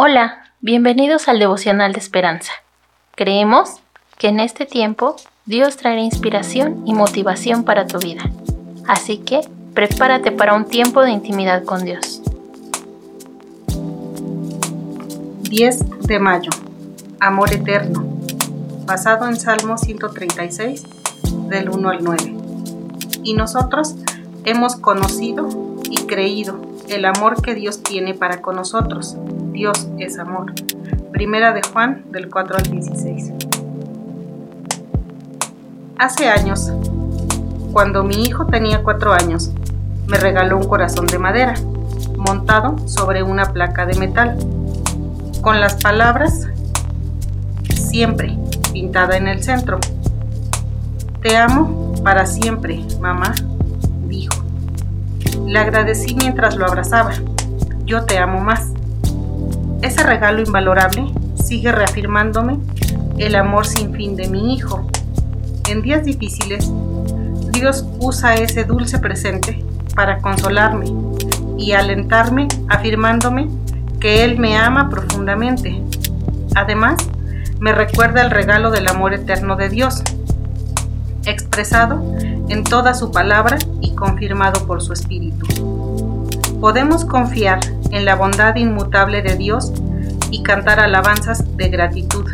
Hola, bienvenidos al devocional de esperanza. Creemos que en este tiempo Dios traerá inspiración y motivación para tu vida. Así que prepárate para un tiempo de intimidad con Dios. 10 de mayo. Amor eterno. Basado en Salmo 136, del 1 al 9. Y nosotros hemos conocido y creído el amor que Dios tiene para con nosotros. Dios es amor. Primera de Juan del 4 al 16. Hace años, cuando mi hijo tenía 4 años, me regaló un corazón de madera, montado sobre una placa de metal, con las palabras siempre pintada en el centro. Te amo para siempre, mamá, dijo. Le agradecí mientras lo abrazaba. Yo te amo más. Ese regalo invalorable sigue reafirmándome el amor sin fin de mi hijo. En días difíciles, Dios usa ese dulce presente para consolarme y alentarme afirmándome que Él me ama profundamente. Además, me recuerda el regalo del amor eterno de Dios, expresado en toda su palabra y confirmado por su Espíritu. Podemos confiar en la bondad inmutable de Dios y cantar alabanzas de gratitud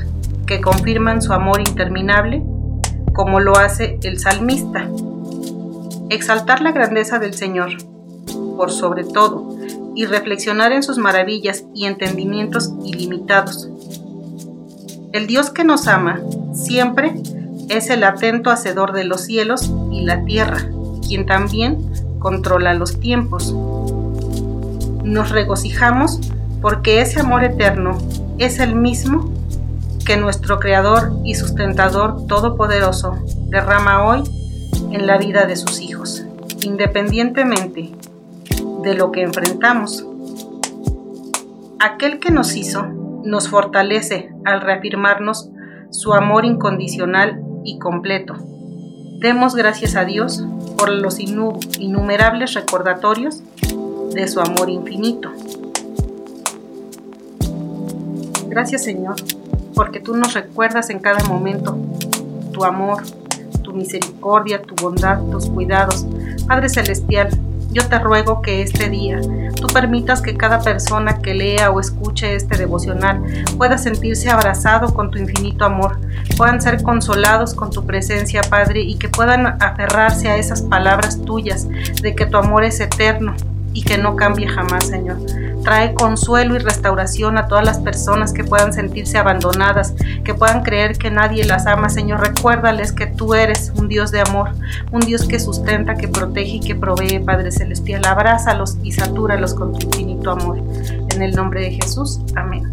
que confirman su amor interminable, como lo hace el salmista. Exaltar la grandeza del Señor, por sobre todo, y reflexionar en sus maravillas y entendimientos ilimitados. El Dios que nos ama siempre es el atento hacedor de los cielos y la tierra, quien también controla los tiempos. Nos regocijamos porque ese amor eterno es el mismo que nuestro Creador y sustentador todopoderoso derrama hoy en la vida de sus hijos, independientemente de lo que enfrentamos. Aquel que nos hizo nos fortalece al reafirmarnos su amor incondicional y completo. Demos gracias a Dios por los innumerables recordatorios de su amor infinito. Gracias Señor, porque tú nos recuerdas en cada momento tu amor, tu misericordia, tu bondad, tus cuidados. Padre Celestial, yo te ruego que este día tú permitas que cada persona que lea o escuche este devocional pueda sentirse abrazado con tu infinito amor, puedan ser consolados con tu presencia, Padre, y que puedan aferrarse a esas palabras tuyas de que tu amor es eterno y que no cambie jamás, Señor. Trae consuelo y restauración a todas las personas que puedan sentirse abandonadas, que puedan creer que nadie las ama. Señor, recuérdales que tú eres un Dios de amor, un Dios que sustenta, que protege y que provee, Padre Celestial. Abrázalos y satúralos con tu infinito amor. En el nombre de Jesús. Amén.